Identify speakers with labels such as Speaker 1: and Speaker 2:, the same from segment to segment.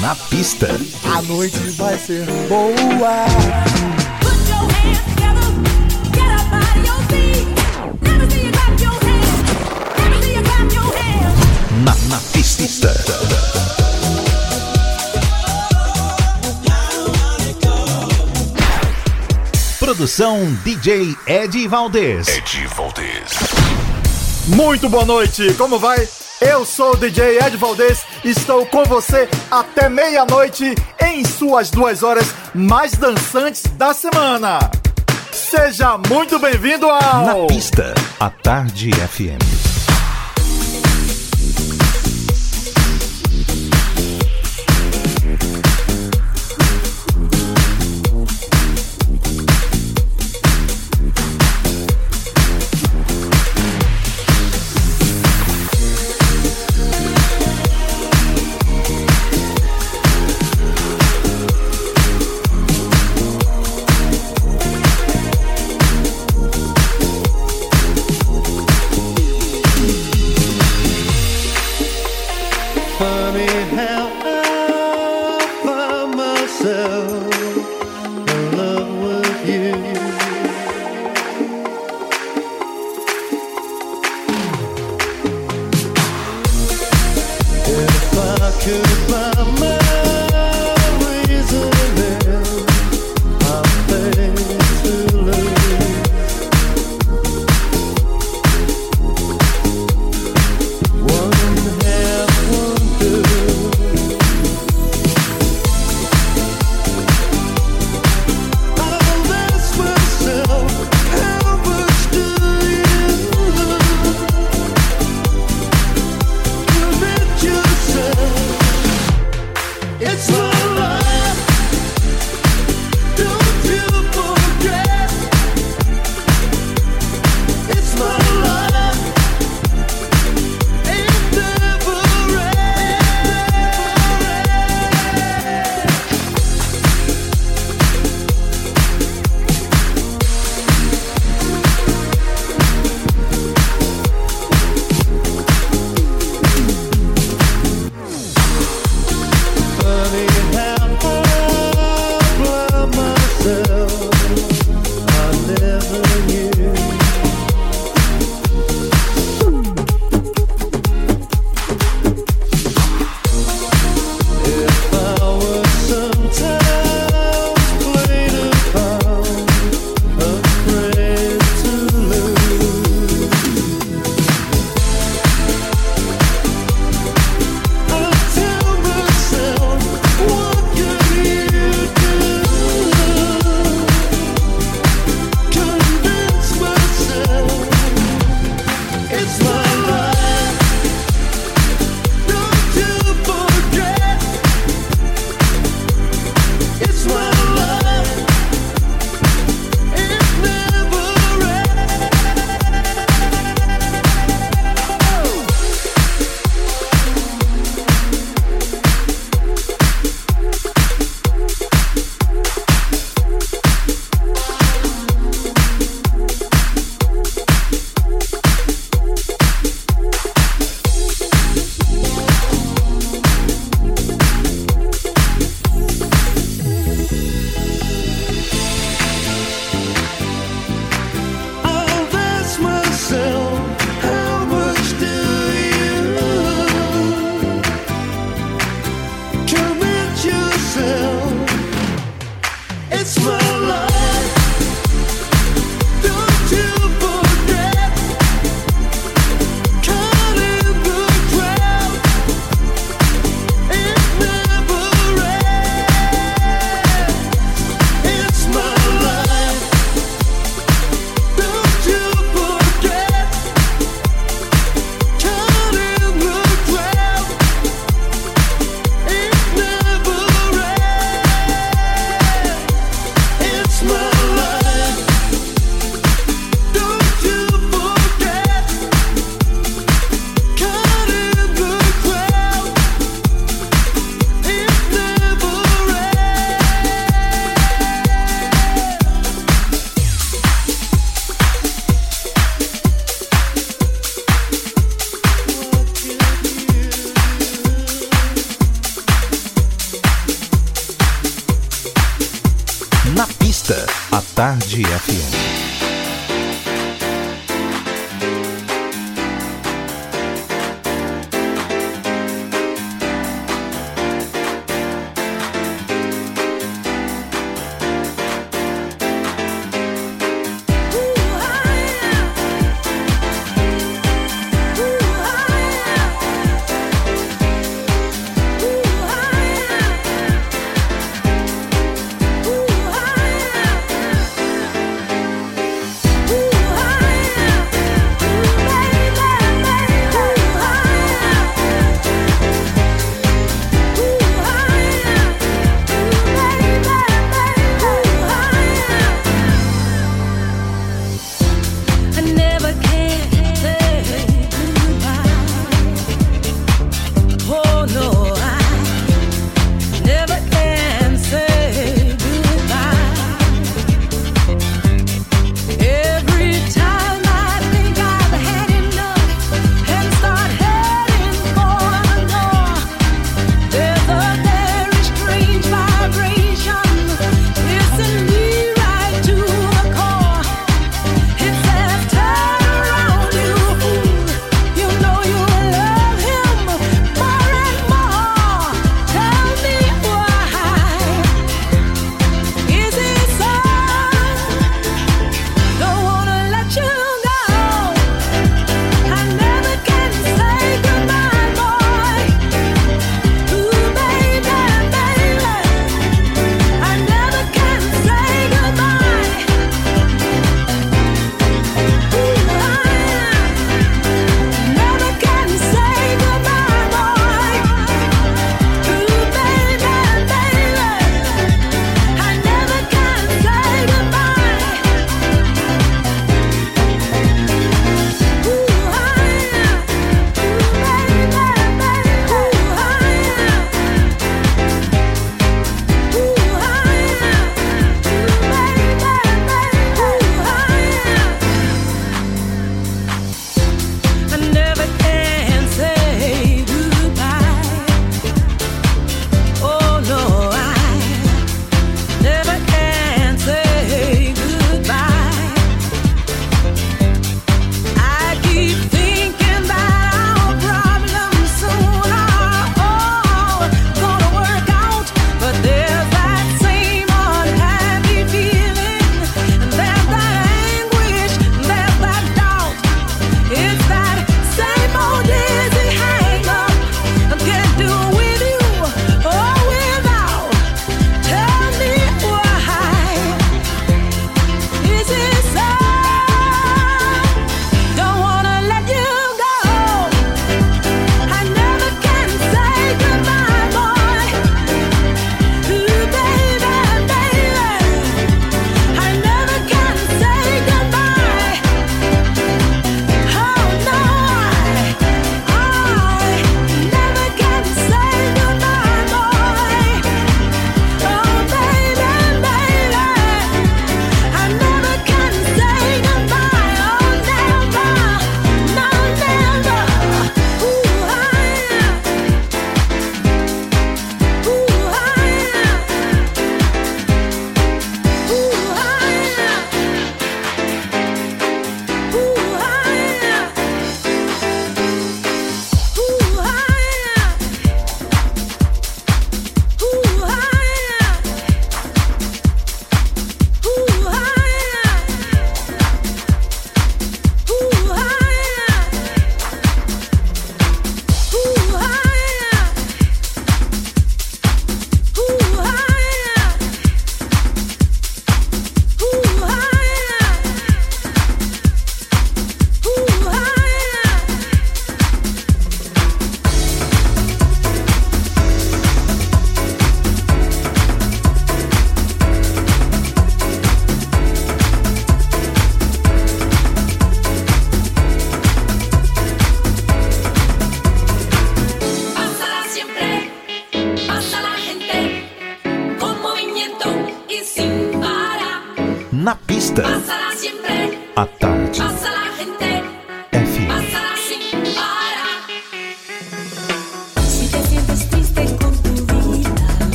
Speaker 1: Na pista.
Speaker 2: A noite vai ser boa.
Speaker 1: Na, na pista. Produção DJ Ed Valdez.
Speaker 3: Ed Valdez.
Speaker 2: Muito boa noite, como vai? Eu sou o DJ Ed Valdez estou com você até meia-noite em suas duas horas mais dançantes da semana. Seja muito bem-vindo ao.
Speaker 1: Na pista, a Tarde FM.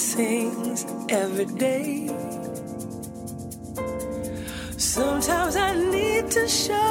Speaker 4: blessings every day. Sometimes I need to show.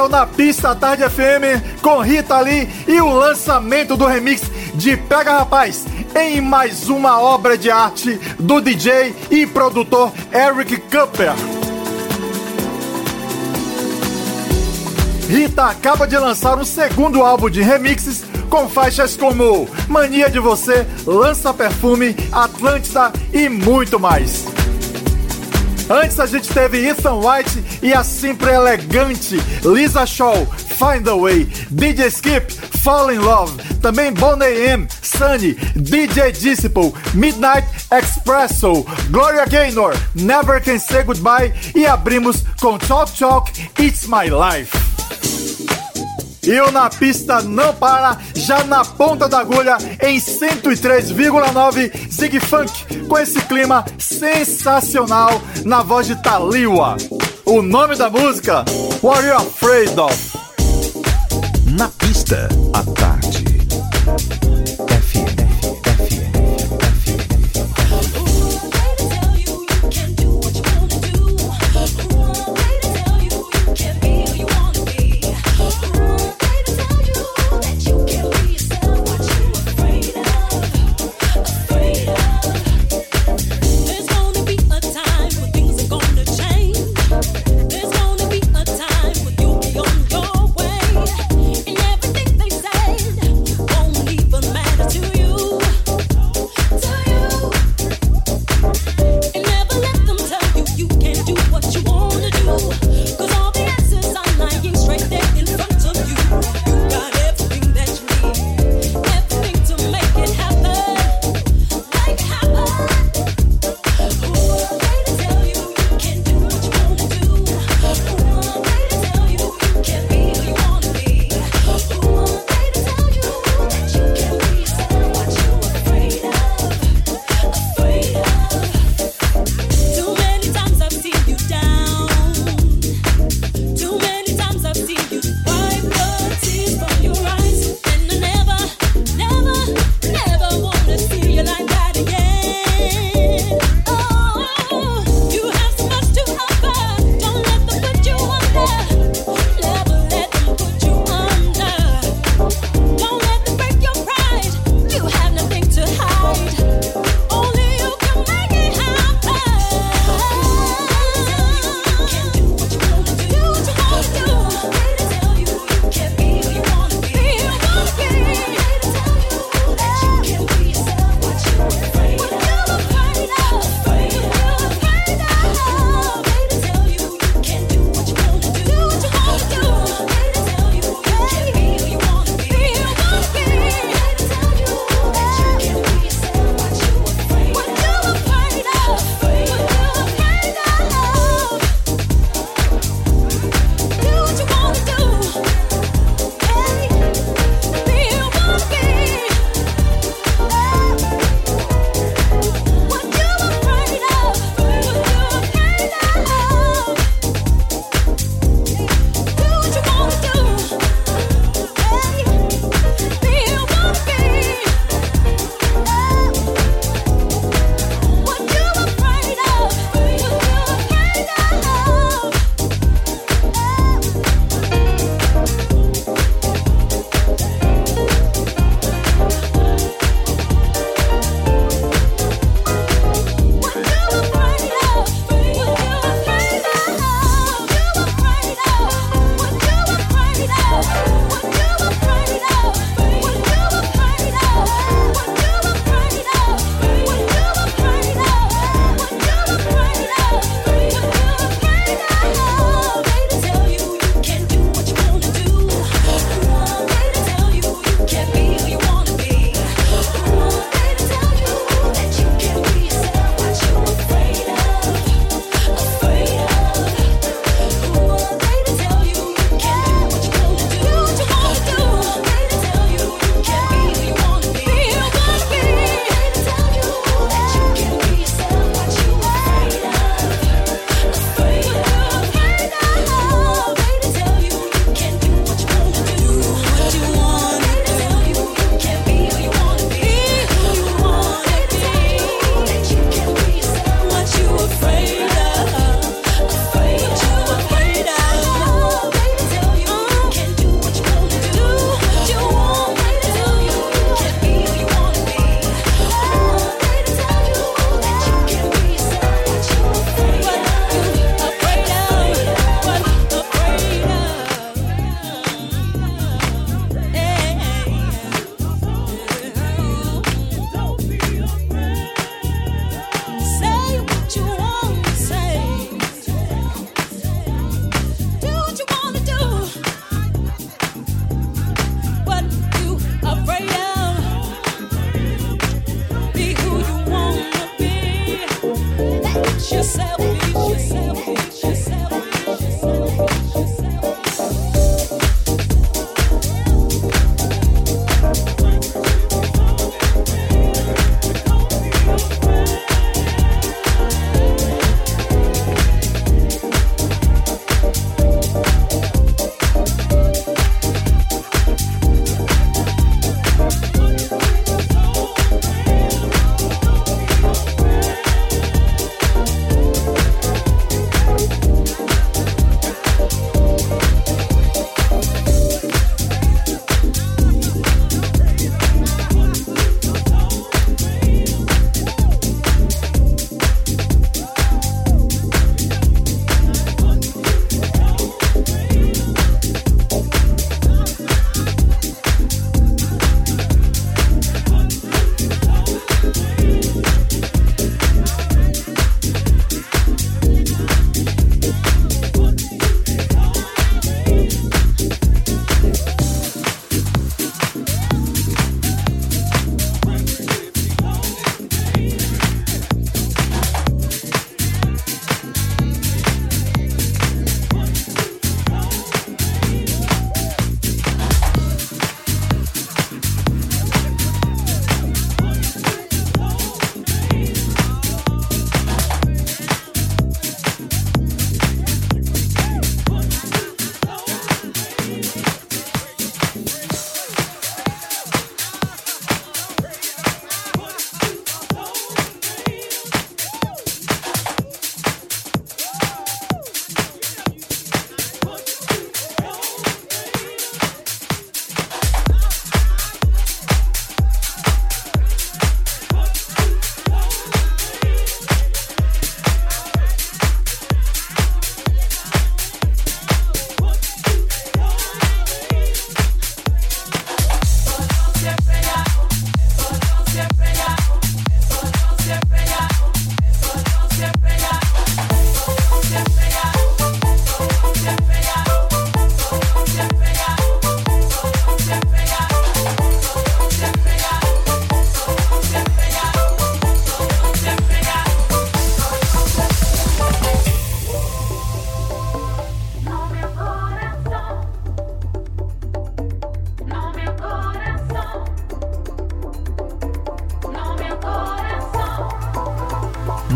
Speaker 4: É Na
Speaker 2: Pista Tarde FM com Rita Lee e o lançamento do remix de Pega Rapaz em mais uma obra de arte do DJ e produtor Eric Cooper. Rita acaba de lançar um segundo álbum de remixes com faixas como Mania de Você, Lança Perfume, Atlântida e muito mais. Antes a gente teve Ethan White e a sempre elegante Lisa Shaw, Find a Way, DJ Skip, Fall in Love, também Bonnie M, Sunny, DJ Disciple, Midnight Expresso, Gloria Gaynor, Never Can Say Goodbye e abrimos com Talk Talk, It's My Life. E o Na Pista não para, já na ponta da agulha, em 103,9 Zig Funk, com esse clima sensacional na voz de Taliwa. O nome da música, What You Afraid Of.
Speaker 3: Na pista, à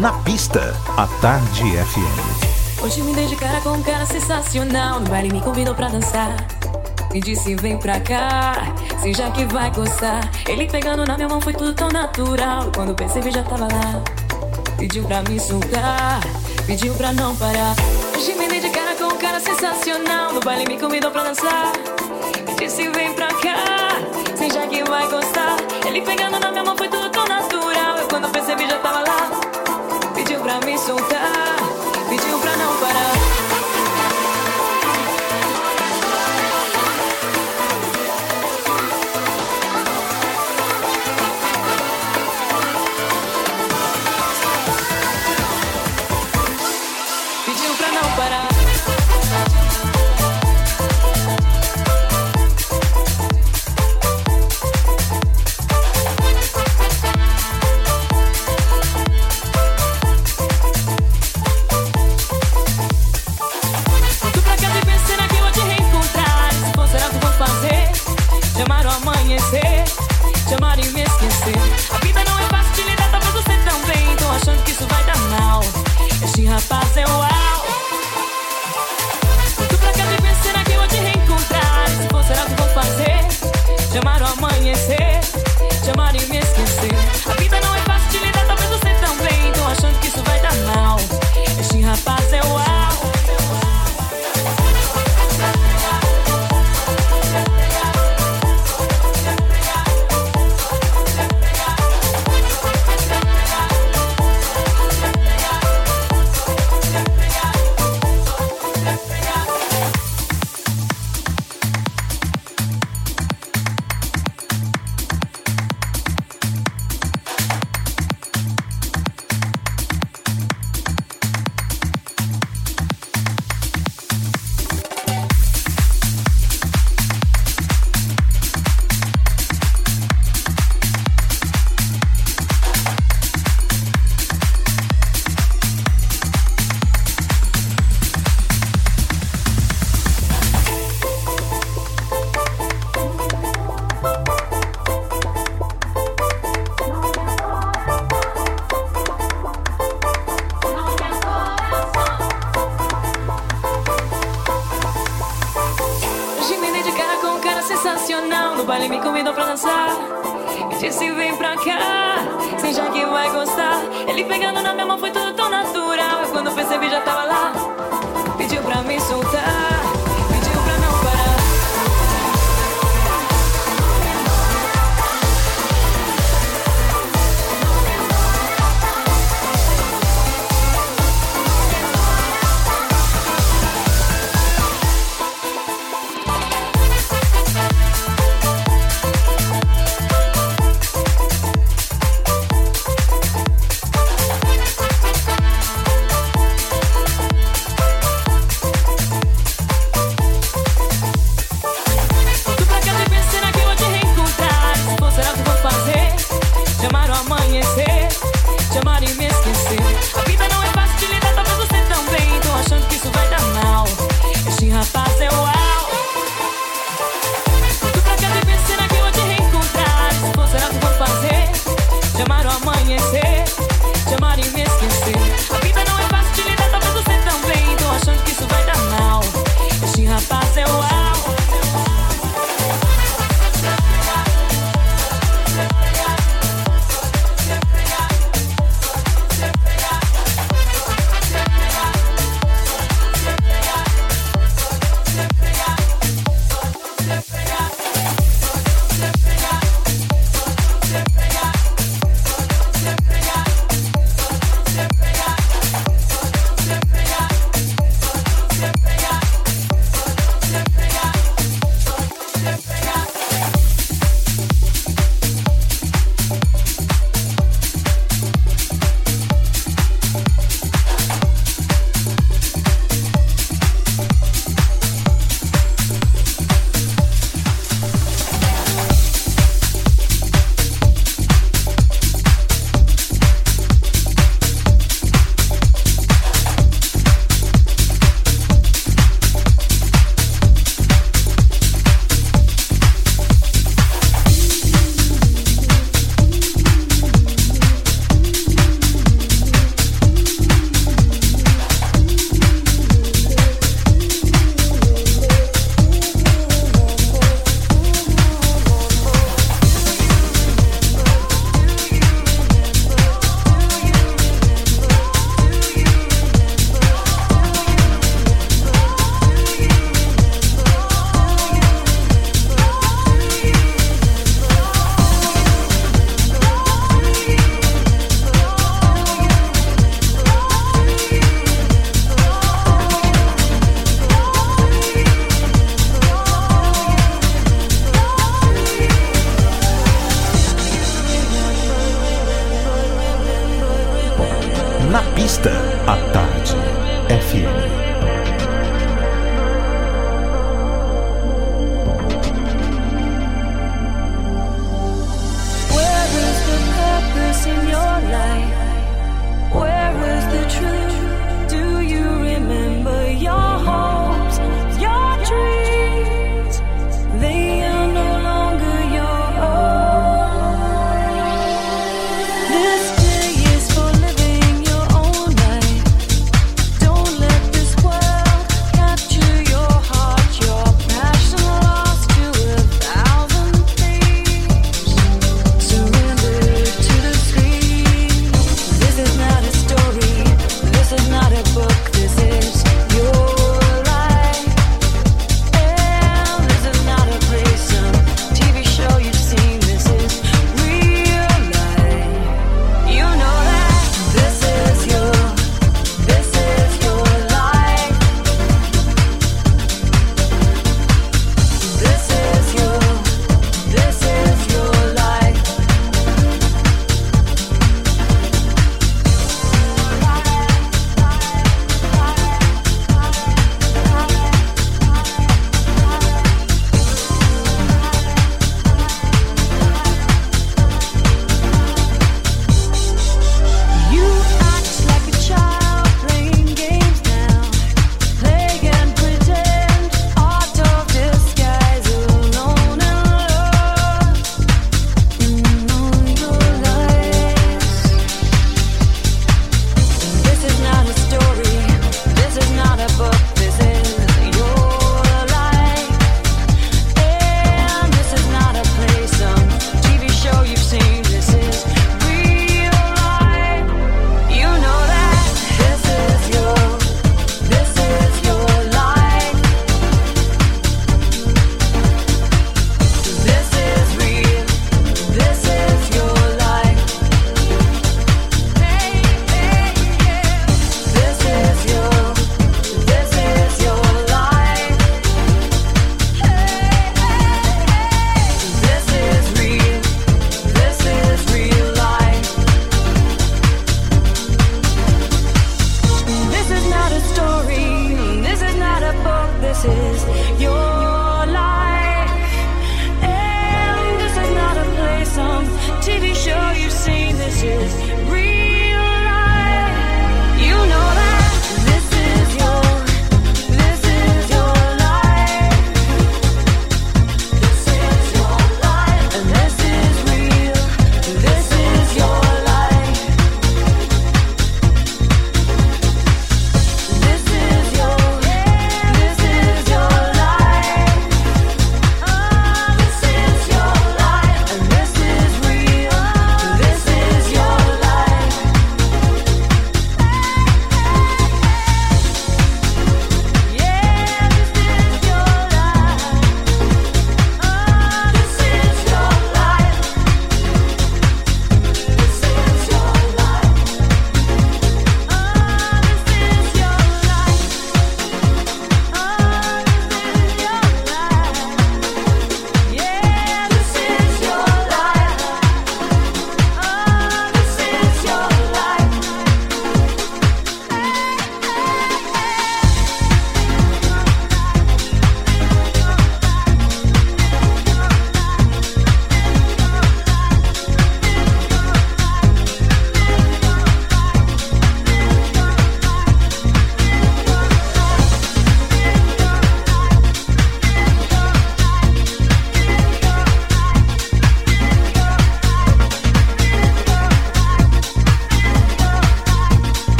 Speaker 3: Na pista, a Tarde FM.
Speaker 5: Hoje me dei de cara com um cara sensacional. No baile me convidou pra dançar. Me disse, vem pra cá, se já que vai gostar. Ele pegando na minha mão foi tudo tão natural. Quando percebi, já tava lá. Pediu pra me soltar, pediu pra não parar. Hoje me dei de cara com um cara sensacional. No baile me convidou pra dançar. Me disse, vem pra cá, se já que vai gostar. Ele pegando na minha mão foi tudo pra me soltar, pediu pra não parar.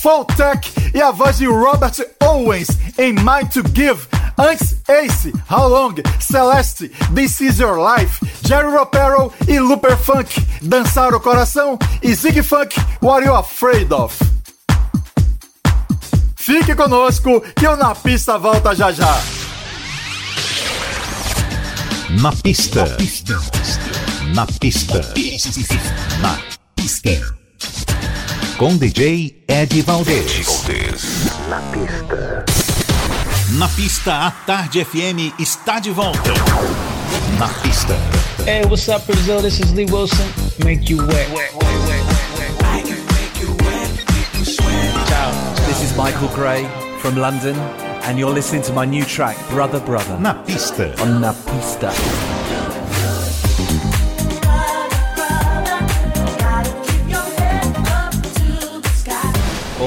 Speaker 2: Full e a voz de Robert Owens em Mind to Give. Antes, Ace, How Long, Celeste, This Is Your Life, Jerry Ropero e Looper Funk, Dançar o Coração e Zig Funk, What You Afraid Of. Fique conosco que o Na Pista volta já já.
Speaker 6: Na pista. Na pista. Na pista. Com DJ Ed Valdez. Na pista. Na pista, a Tarde FM está de volta. Na pista.
Speaker 7: Hey, what's up, Brazil? This is Lee Wilson. Make you wet.
Speaker 8: Ciao, this is Michael Gray from London, and you're listening to my new track, Brother Brother,
Speaker 6: Na pista.
Speaker 8: on La Pista.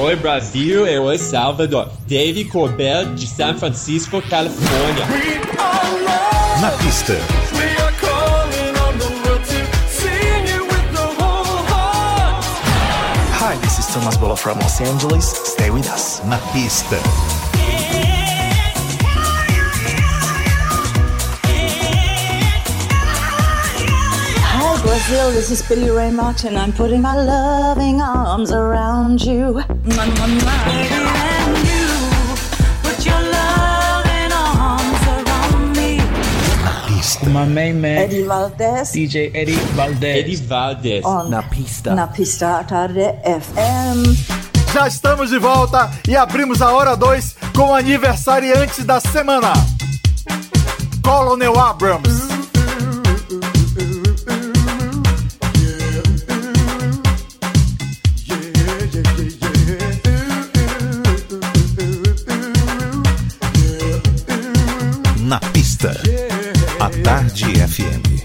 Speaker 9: Oi Brasil, eu sou Salvador. Dave Colbert de San Francisco, Califórnia.
Speaker 6: Na pista.
Speaker 3: Hi, this is Thomas Bolo from Los Angeles. Stay with us.
Speaker 6: Na pista.
Speaker 10: Brazil, this is Billy Ray Martin. I'm putting my loving arms around you. Mwah, mwah, mwah. And you put your loving arms around me.
Speaker 7: My main man,
Speaker 10: Eddie Valdez
Speaker 7: DJ Eddie Valdez.
Speaker 9: Eddie Valdez.
Speaker 10: on
Speaker 8: Na Pista.
Speaker 10: Na Pista Tarde FM.
Speaker 2: Já estamos de volta e abrimos a hora 2 com o aniversariante da semana. Colonel Abrams.
Speaker 6: A Tarde FM.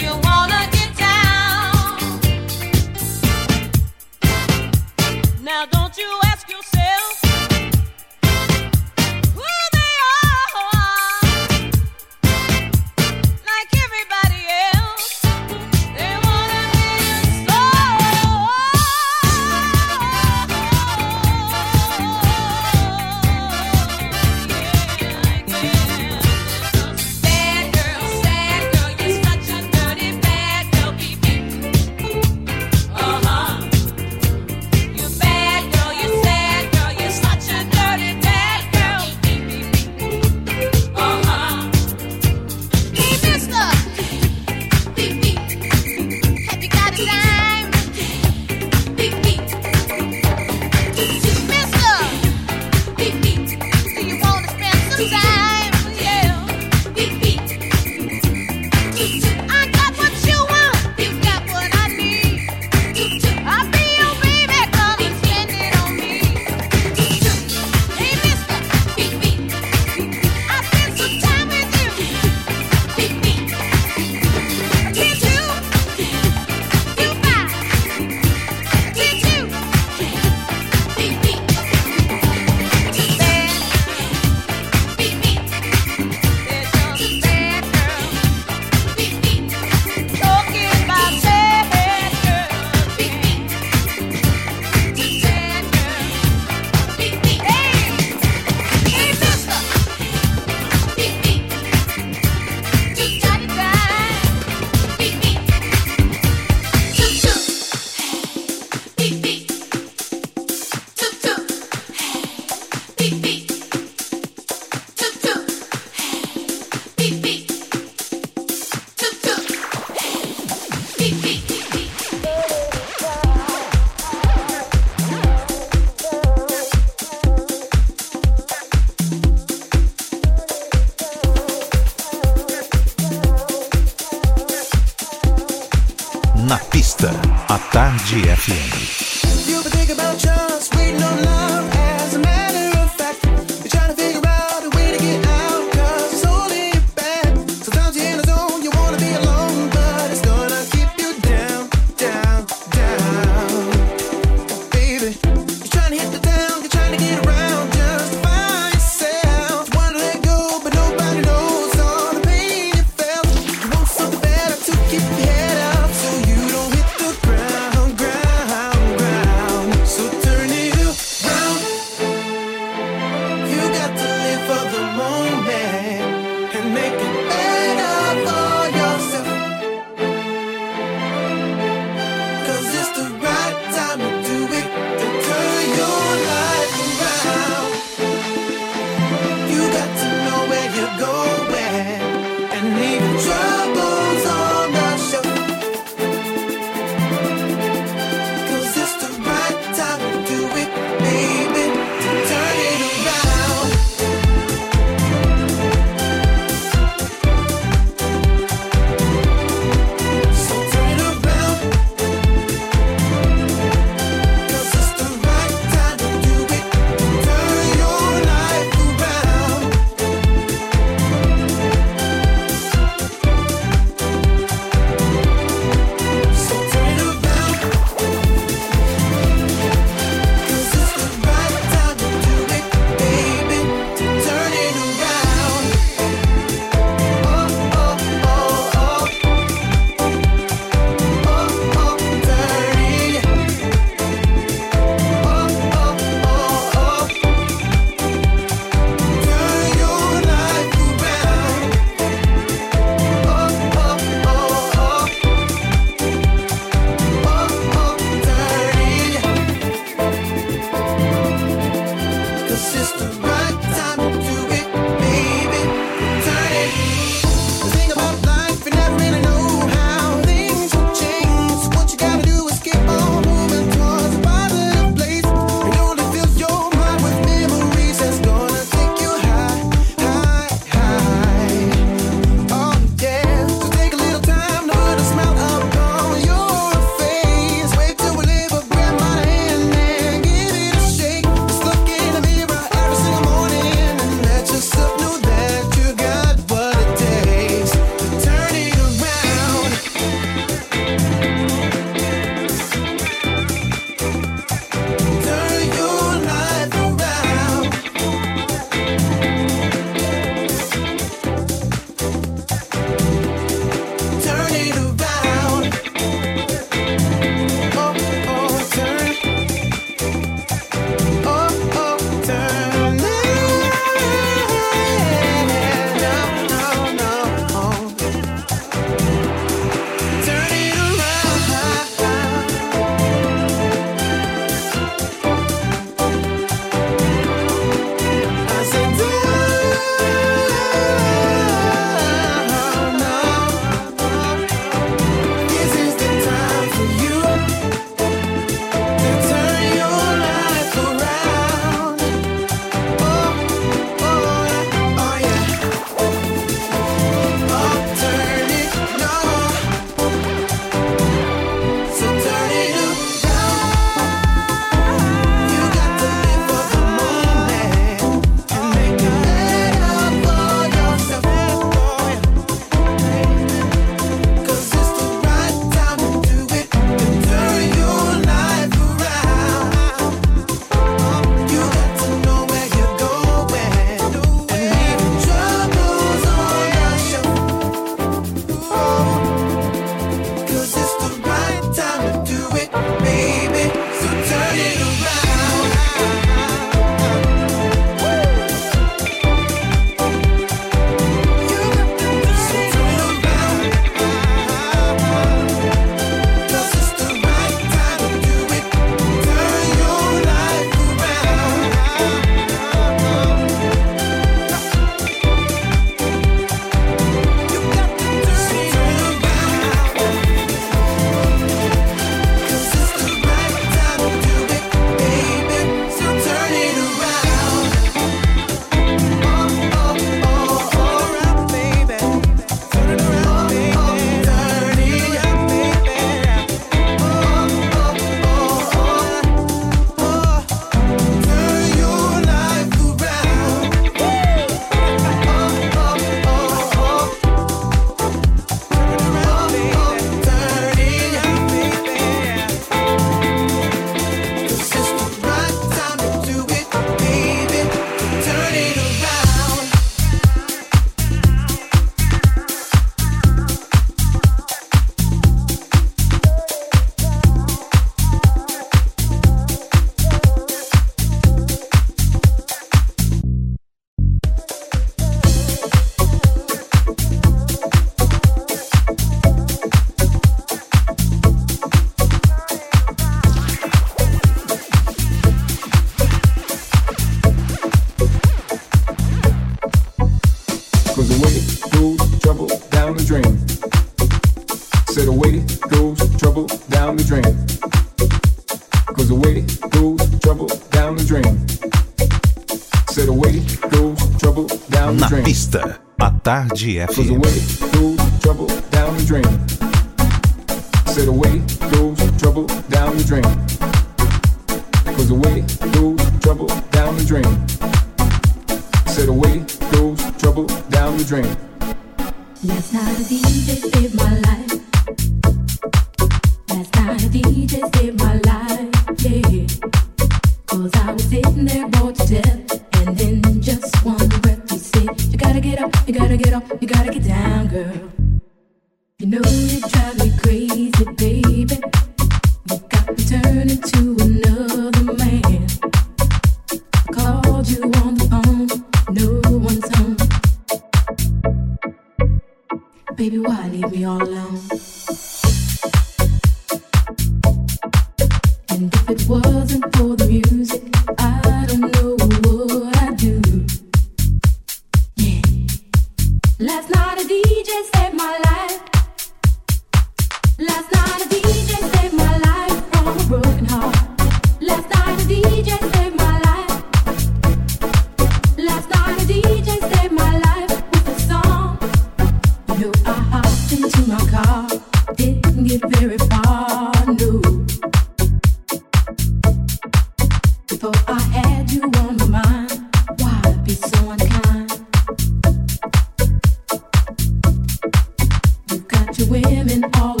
Speaker 11: women all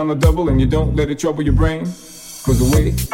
Speaker 11: on
Speaker 12: the double and you don't let it trouble your brain. Cause the
Speaker 13: way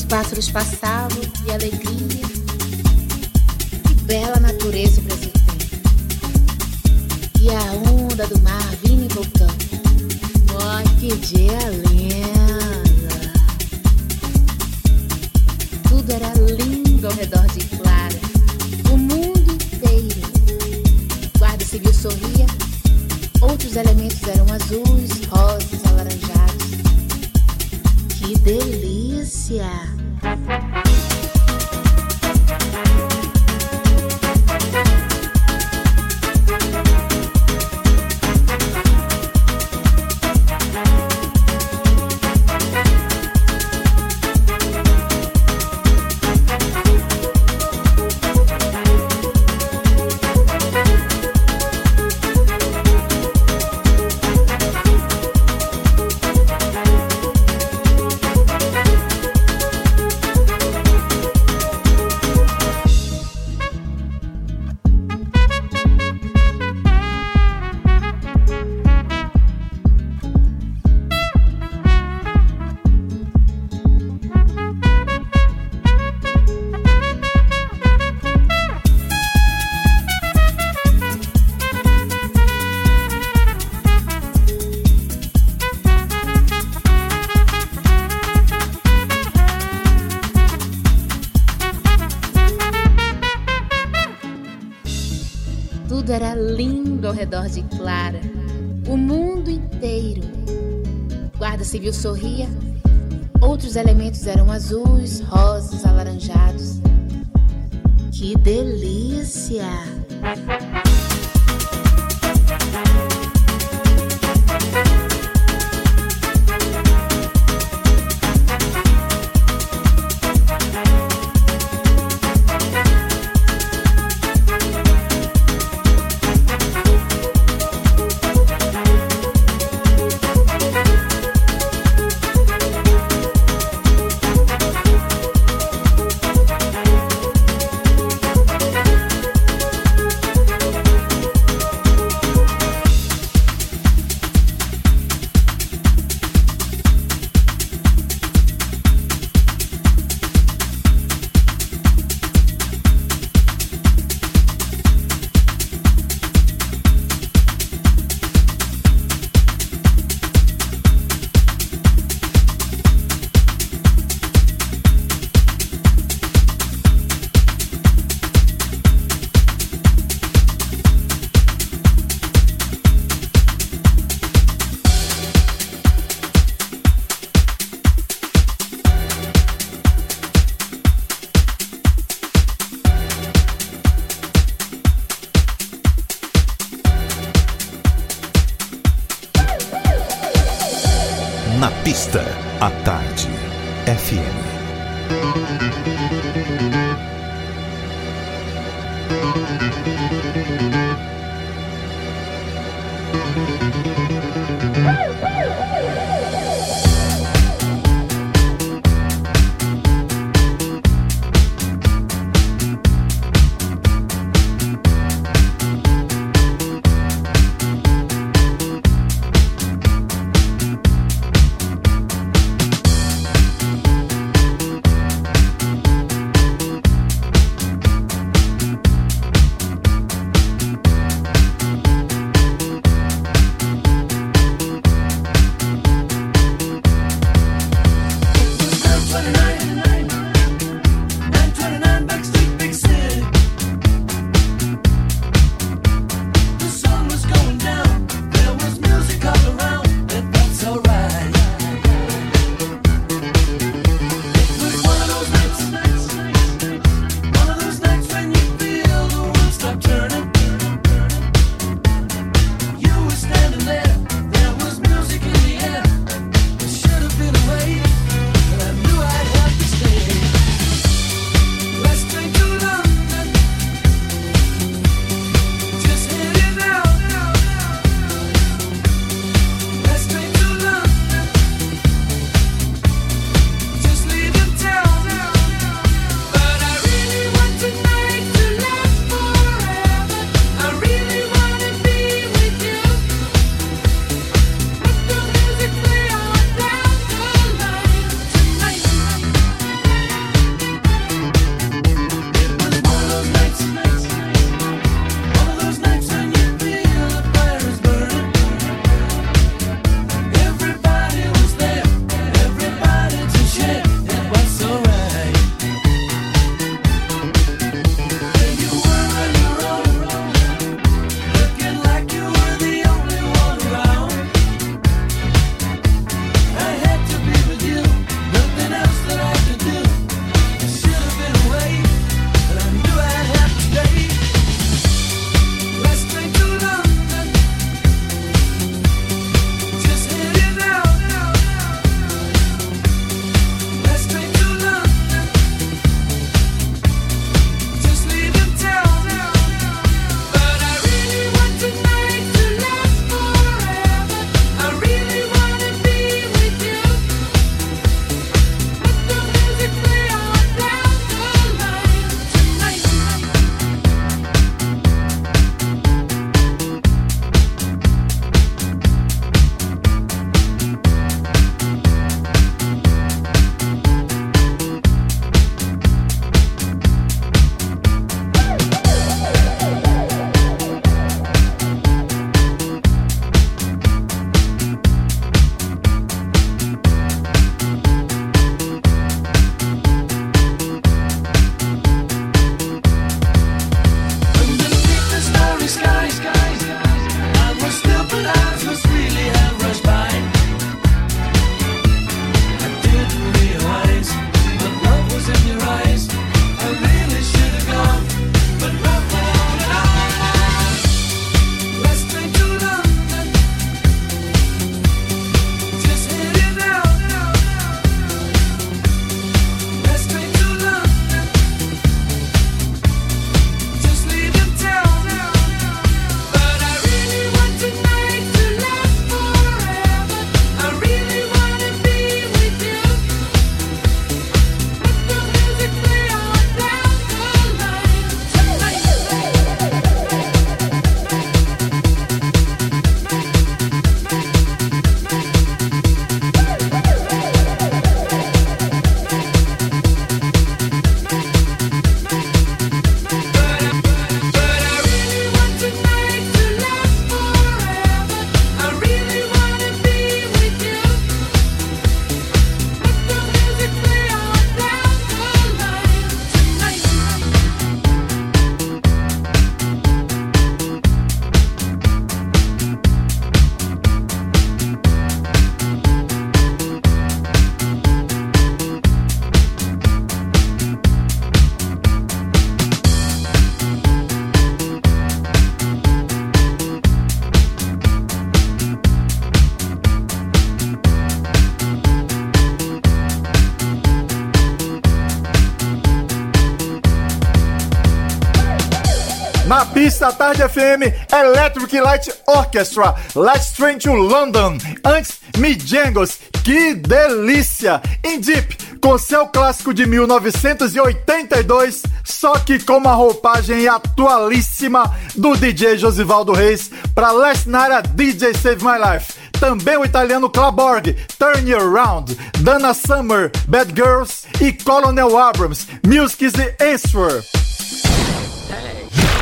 Speaker 14: pássaros passavam e alegria. Que bela natureza o Brasil tem. E a onda do mar vindo e voltando. Ó, que dia lindo! Tudo era lindo ao redor de Clara. O mundo inteiro. Guarda civil sorria. Outros elementos eram azuis, rosas, alaranjados. Que delícia! Tudo civil sorria. Outros elementos eram azuis,
Speaker 3: Pista Tarde FM,
Speaker 2: Electric Light Orchestra, Let's Train to London. Antes, Mijangos, que delícia! In Deep, com seu clássico de 1982, só que com uma roupagem atualíssima do DJ Josivaldo Reis para Last Night a DJ Save My Life. Também o italiano Claborg, Turn You Around, Dana Summer, Bad Girls e Colonel Abrams, Music is the Answer.
Speaker 15: Hey,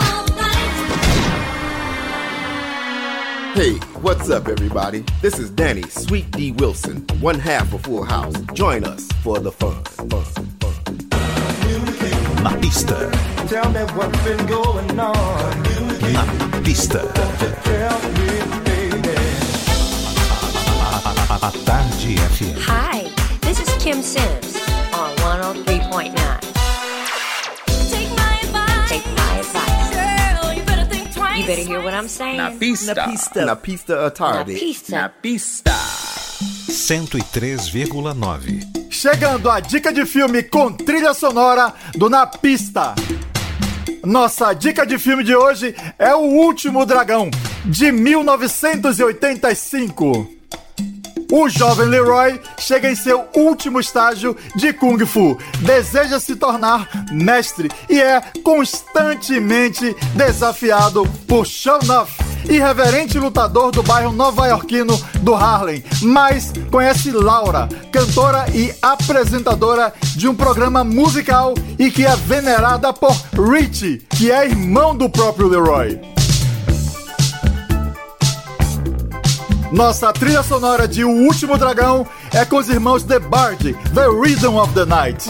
Speaker 16: Hey, what's up, everybody? This is Danny Sweet D Wilson, one half of Full House. Join us for the fun. fun, fun.
Speaker 3: Na
Speaker 17: Tell me what's been going on.
Speaker 3: na pista.
Speaker 17: Tell me, baby.
Speaker 3: A, a, a Tarde FM.
Speaker 18: Hi, this is Kim Sims on 103.9.
Speaker 19: You better
Speaker 18: hear what I'm saying.
Speaker 15: Na Pista.
Speaker 16: Na pista. Na pista à tarde.
Speaker 18: Na pista.
Speaker 15: Na Pista.
Speaker 3: 103,9.
Speaker 2: Chegando a dica de filme com trilha sonora do Na Pista. Nossa dica de filme de hoje é O Último Dragão, de 1985. O jovem Leroy chega em seu último estágio de Kung Fu, deseja se tornar mestre e é constantemente desafiado por Shonuff, irreverente lutador do bairro nova-iorquino do Harlem, mas conhece Laura, cantora e apresentadora de um programa musical e que é venerada por Richie, que é irmão do próprio Leroy. Nossa trilha sonora de O Último Dragão é com os irmãos The Bard, The Rhythm of the Night.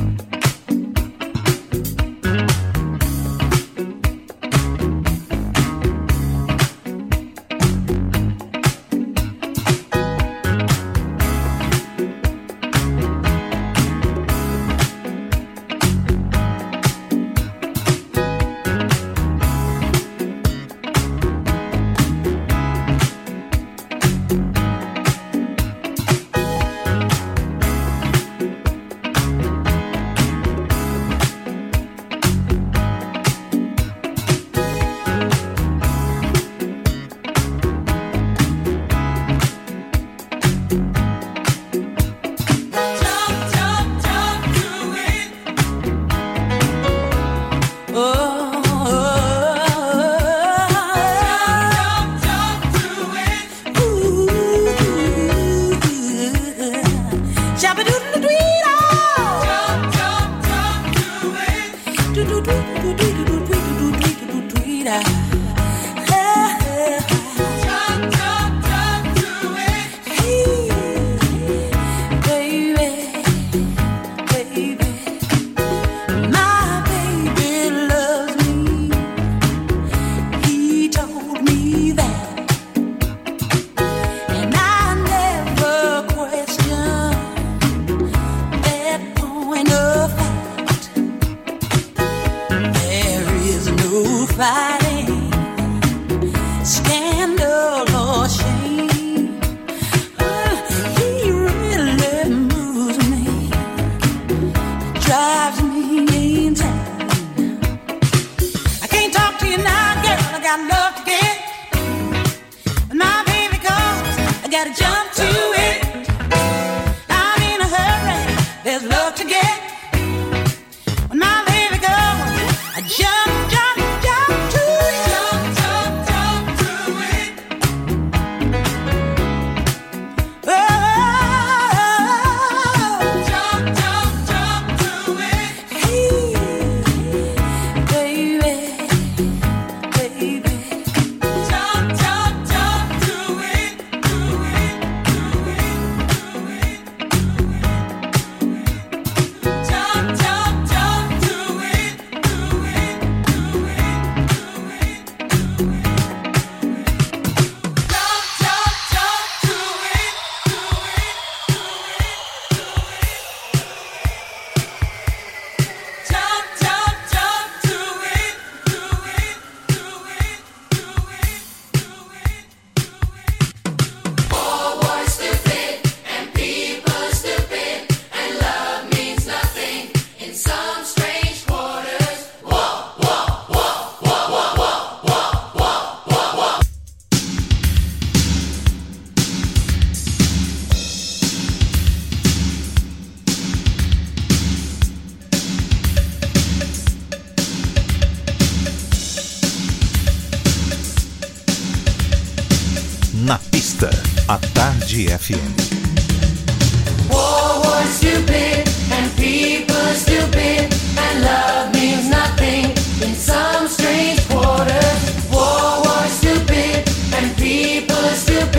Speaker 3: você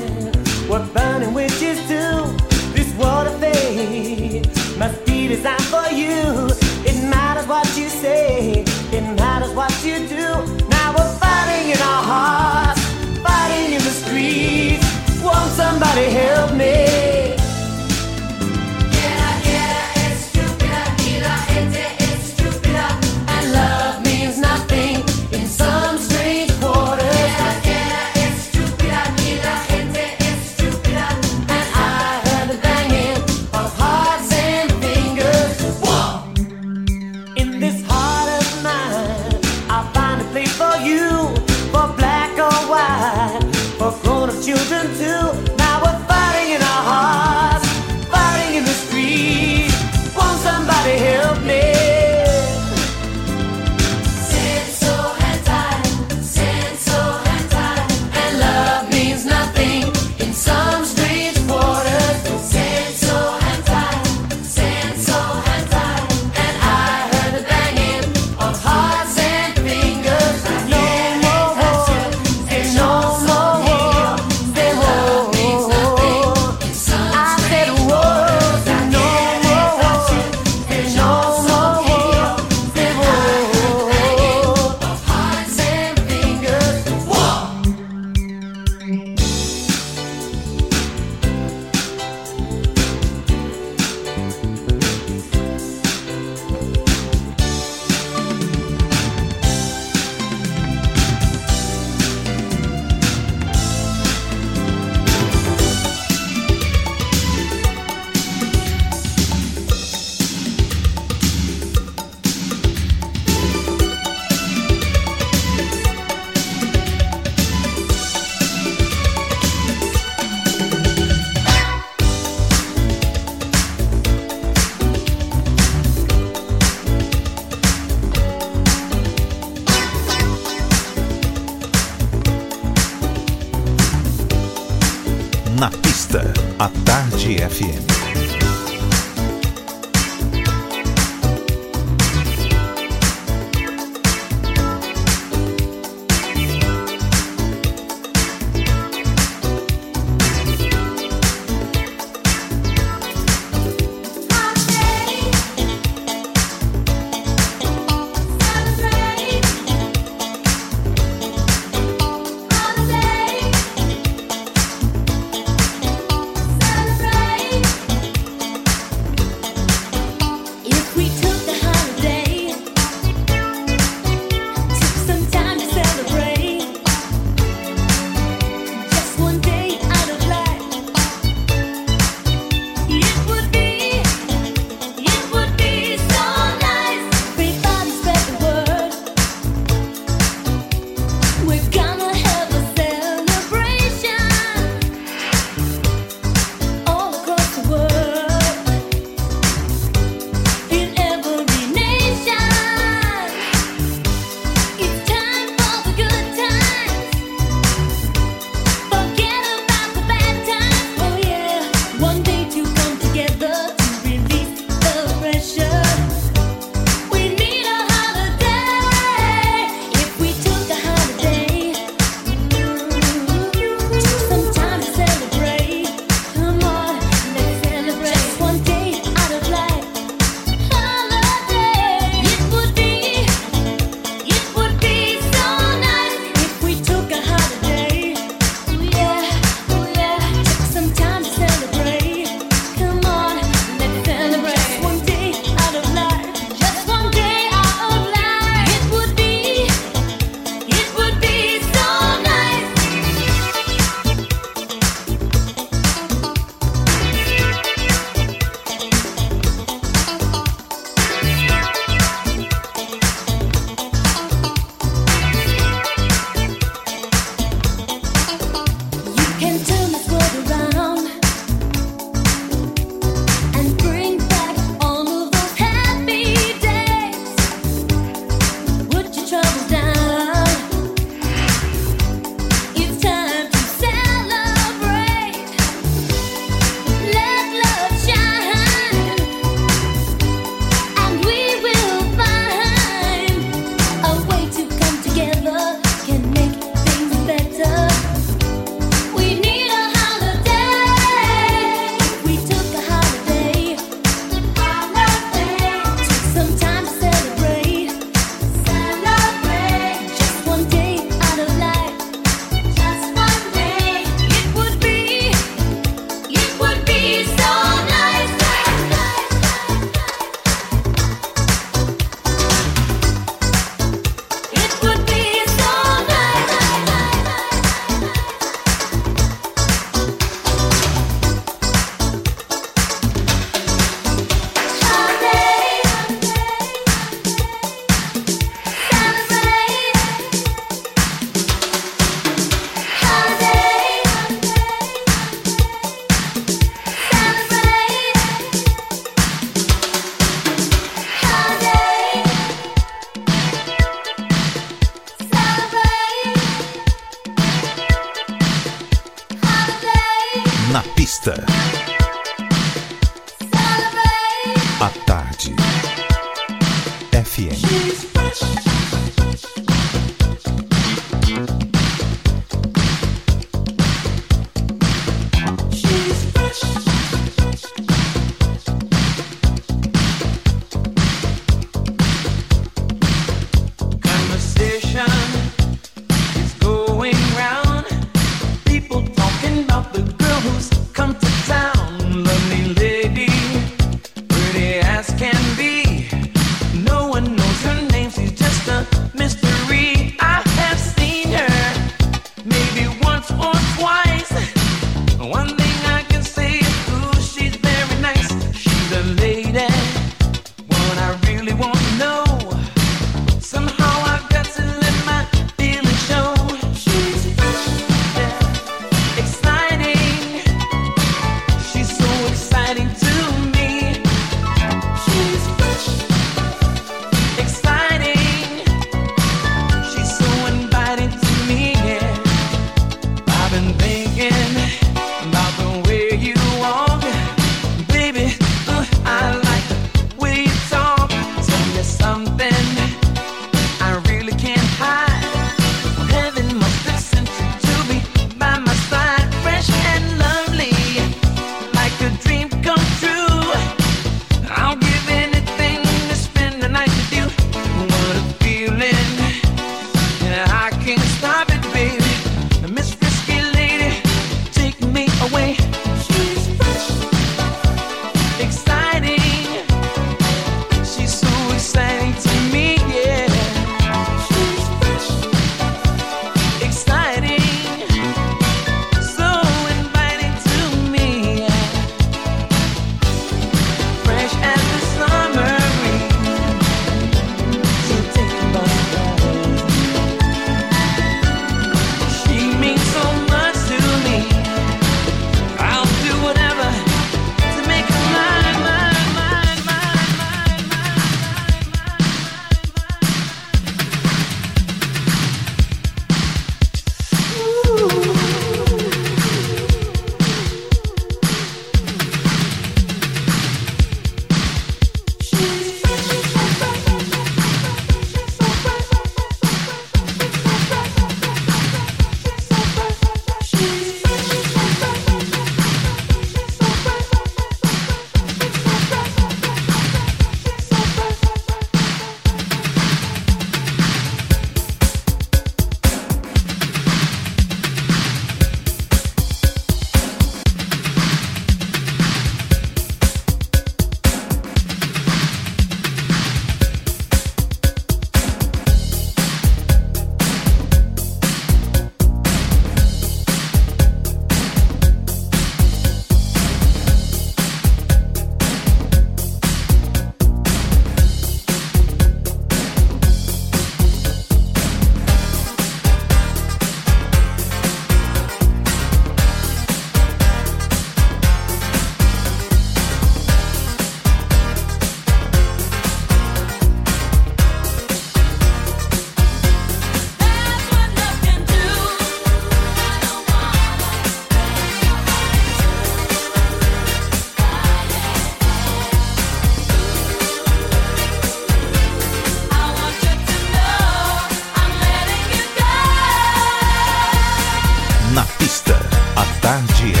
Speaker 3: Tarde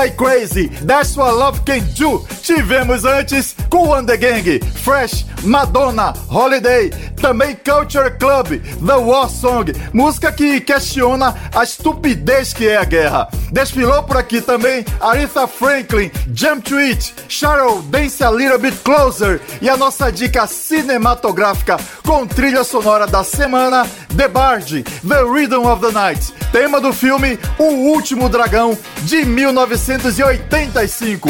Speaker 2: Boy Crazy, That's What Love Can Do. Tivemos antes Cool and the Gang, Fresh, Madonna, Holiday, também Culture Club, The War Song, música que questiona a estupidez que é a guerra. Desfilou por aqui também Aretha Franklin, Jump to It, Cheryl, Dance a Little Bit Closer e a nossa dica cinematográfica com trilha sonora da semana, The Bard, The Rhythm of the Night, tema do filme O Último Dragão de 1985.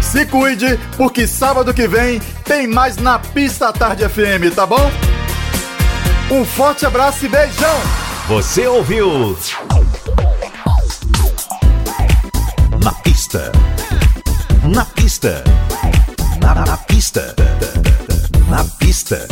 Speaker 2: Se cuide, porque sábado que vem tem mais na Pista Tarde FM, tá bom? Um forte abraço e beijão!
Speaker 3: Você ouviu? Na pista. Na pista. Na, na pista. Na pista.